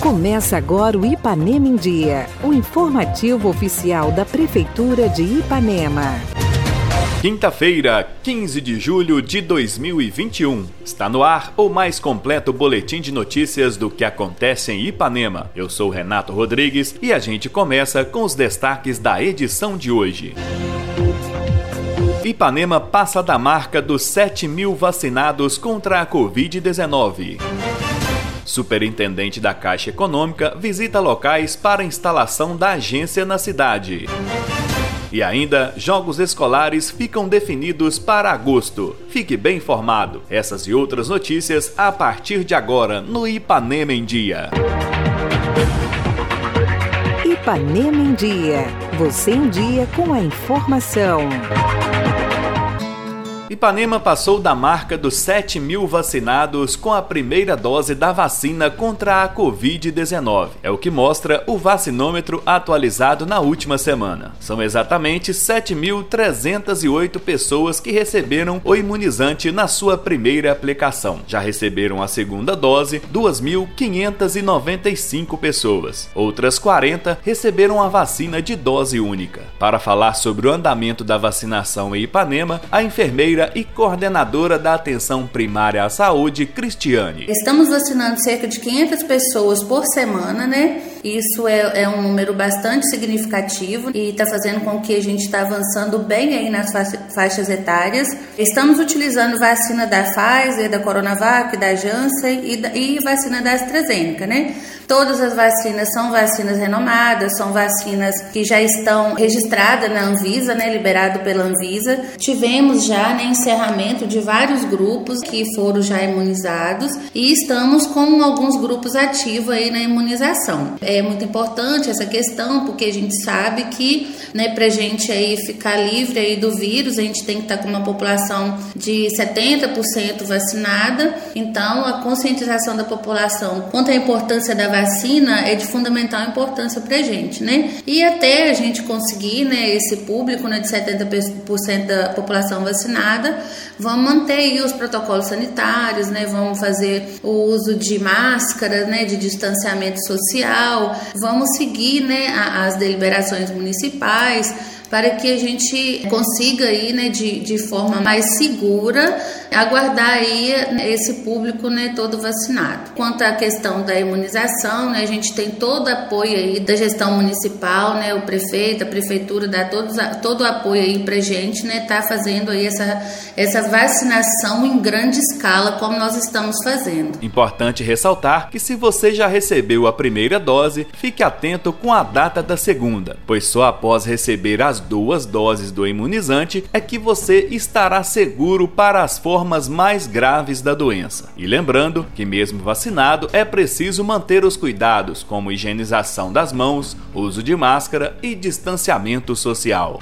Começa agora o Ipanema em Dia, o informativo oficial da Prefeitura de Ipanema. Quinta-feira, 15 de julho de 2021. Está no ar o mais completo boletim de notícias do que acontece em Ipanema. Eu sou Renato Rodrigues e a gente começa com os destaques da edição de hoje. Ipanema passa da marca dos 7 mil vacinados contra a Covid-19. Superintendente da Caixa Econômica visita locais para instalação da agência na cidade. E ainda, jogos escolares ficam definidos para agosto. Fique bem informado. Essas e outras notícias a partir de agora no Ipanema em Dia. Ipanema em Dia. Você em dia com a informação. Ipanema passou da marca dos 7 mil vacinados com a primeira dose da vacina contra a Covid-19. É o que mostra o vacinômetro atualizado na última semana. São exatamente 7.308 pessoas que receberam o imunizante na sua primeira aplicação. Já receberam a segunda dose 2.595 pessoas. Outras 40 receberam a vacina de dose única. Para falar sobre o andamento da vacinação em Ipanema, a enfermeira e coordenadora da Atenção Primária à Saúde, Cristiane. Estamos vacinando cerca de 500 pessoas por semana, né? Isso é, é um número bastante significativo e está fazendo com que a gente está avançando bem aí nas faixas etárias. Estamos utilizando vacina da Pfizer, da Coronavac, da Janssen e, da, e vacina da AstraZeneca, né? Todas as vacinas são vacinas renomadas, são vacinas que já estão registradas na Anvisa, né, liberado pela Anvisa. Tivemos já né, encerramento de vários grupos que foram já imunizados e estamos com alguns grupos ativos aí na imunização. É muito importante essa questão porque a gente sabe que, né, para gente aí ficar livre aí do vírus, a gente tem que estar com uma população de 70% vacinada. Então, a conscientização da população quanto à importância da vacina é de fundamental importância para a gente, né? E até a gente conseguir, né, esse público, né, de 70% da população vacinada, vamos manter aí os protocolos sanitários, né? Vamos fazer o uso de máscara, né, de distanciamento social, vamos seguir, né, as deliberações municipais para que a gente consiga aí, né, de, de forma mais segura aguardar aí esse público, né, todo vacinado. Quanto à questão da imunização, né, a gente tem todo apoio aí da gestão municipal, né, o prefeito, a prefeitura dá todos, todo o apoio aí pra gente, né, tá fazendo aí essa, essa vacinação em grande escala, como nós estamos fazendo. Importante ressaltar que se você já recebeu a primeira dose, fique atento com a data da segunda, pois só após receber as duas doses do imunizante é que você estará seguro para as formas mais graves da doença. E lembrando que, mesmo vacinado, é preciso manter os cuidados, como higienização das mãos, uso de máscara e distanciamento social.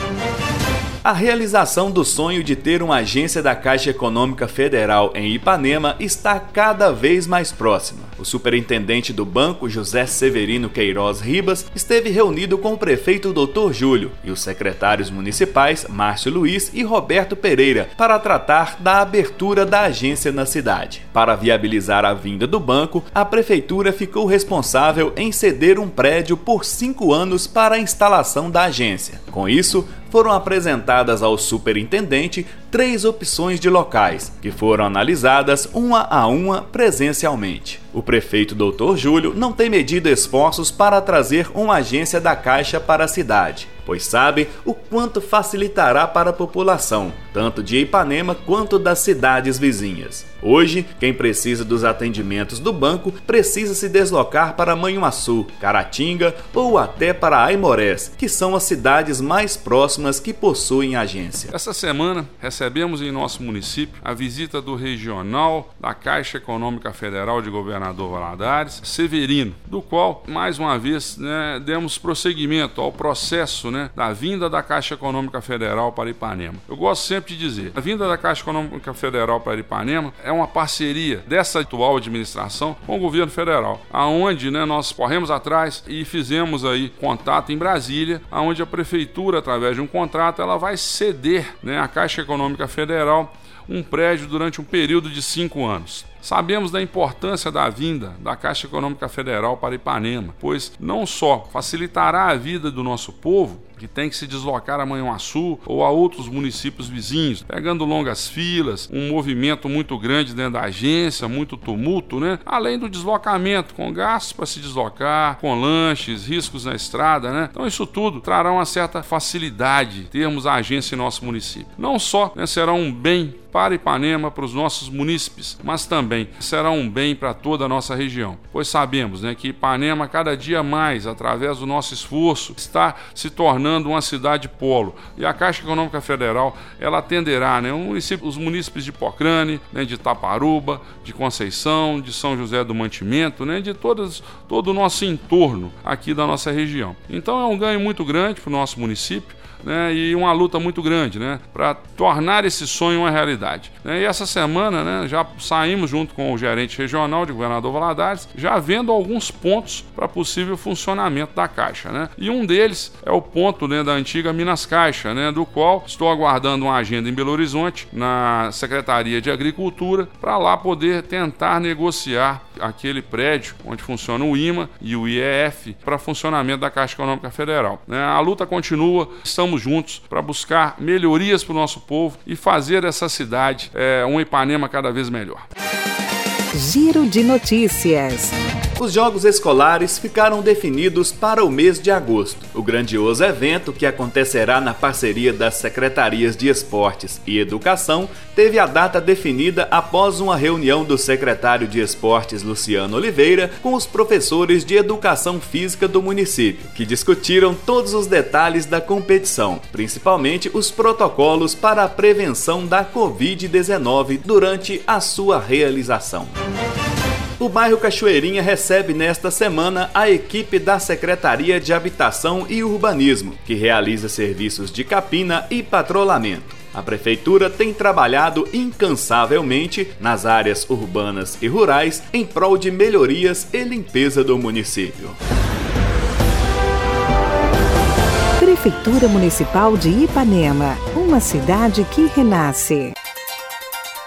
A realização do sonho de ter uma agência da Caixa Econômica Federal em Ipanema está cada vez mais próxima. O superintendente do banco, José Severino Queiroz Ribas, esteve reunido com o prefeito Dr. Júlio e os secretários municipais Márcio Luiz e Roberto Pereira para tratar da abertura da agência na cidade. Para viabilizar a vinda do banco, a prefeitura ficou responsável em ceder um prédio por cinco anos para a instalação da agência. Com isso, foram apresentadas ao superintendente três opções de locais, que foram analisadas uma a uma presencialmente. O prefeito Dr. Júlio não tem medido esforços para trazer uma agência da Caixa para a cidade, pois sabe o quanto facilitará para a população, tanto de Ipanema quanto das cidades vizinhas. Hoje, quem precisa dos atendimentos do banco precisa se deslocar para Manhuaçu, Caratinga ou até para Aimorés, que são as cidades mais próximas que possuem agência. Essa semana recebemos em nosso município a visita do regional da Caixa Econômica Federal de Governador Valadares, Severino, do qual, mais uma vez, né, demos prosseguimento ao processo né, da vinda da Caixa Econômica Federal para Ipanema. Eu gosto sempre de dizer, a vinda da Caixa Econômica Federal para Ipanema é uma parceria dessa atual administração com o governo federal, aonde né, nós corremos atrás e fizemos aí contato em Brasília, aonde a prefeitura, através de um contrato, ela vai ceder né, à Caixa Econômica Federal um prédio durante um período de cinco anos. Sabemos da importância da vinda da Caixa Econômica Federal para Ipanema, pois não só facilitará a vida do nosso povo, que tem que se deslocar a Manhuaçu ou a outros municípios vizinhos, pegando longas filas, um movimento muito grande dentro da agência, muito tumulto, né? Além do deslocamento, com gastos para se deslocar, com lanches, riscos na estrada, né? Então isso tudo trará uma certa facilidade termos a agência em nosso município. Não só né, será um bem para Ipanema, para os nossos munícipes, mas também será um bem para toda a nossa região, pois sabemos né, que Ipanema, cada dia mais, através do nosso esforço, está se tornando uma cidade polo. E a Caixa Econômica Federal ela atenderá né, os munícipes de Pocrane, né, de Taparuba, de Conceição, de São José do Mantimento, né, de todas, todo o nosso entorno aqui da nossa região. Então é um ganho muito grande para o nosso município né, e uma luta muito grande né, para tornar esse sonho uma realidade. Né, e essa semana né, já saímos junto com o gerente regional de Governador Valadares, já vendo alguns pontos para possível funcionamento da Caixa. Né? E um deles é o ponto né, da antiga Minas Caixa, né, do qual estou aguardando uma agenda em Belo Horizonte, na Secretaria de Agricultura, para lá poder tentar negociar aquele prédio onde funciona o IMA e o IEF para funcionamento da Caixa Econômica Federal. Né? A luta continua, estamos estamos juntos para buscar melhorias para o nosso povo e fazer essa cidade é, um Ipanema cada vez melhor. Giro de notícias. Os Jogos Escolares ficaram definidos para o mês de agosto. O grandioso evento, que acontecerá na parceria das Secretarias de Esportes e Educação, teve a data definida após uma reunião do secretário de Esportes Luciano Oliveira com os professores de Educação Física do município, que discutiram todos os detalhes da competição, principalmente os protocolos para a prevenção da Covid-19 durante a sua realização. O bairro Cachoeirinha recebe nesta semana a equipe da Secretaria de Habitação e Urbanismo, que realiza serviços de capina e patrulhamento. A prefeitura tem trabalhado incansavelmente nas áreas urbanas e rurais em prol de melhorias e limpeza do município. Prefeitura Municipal de Ipanema, uma cidade que renasce.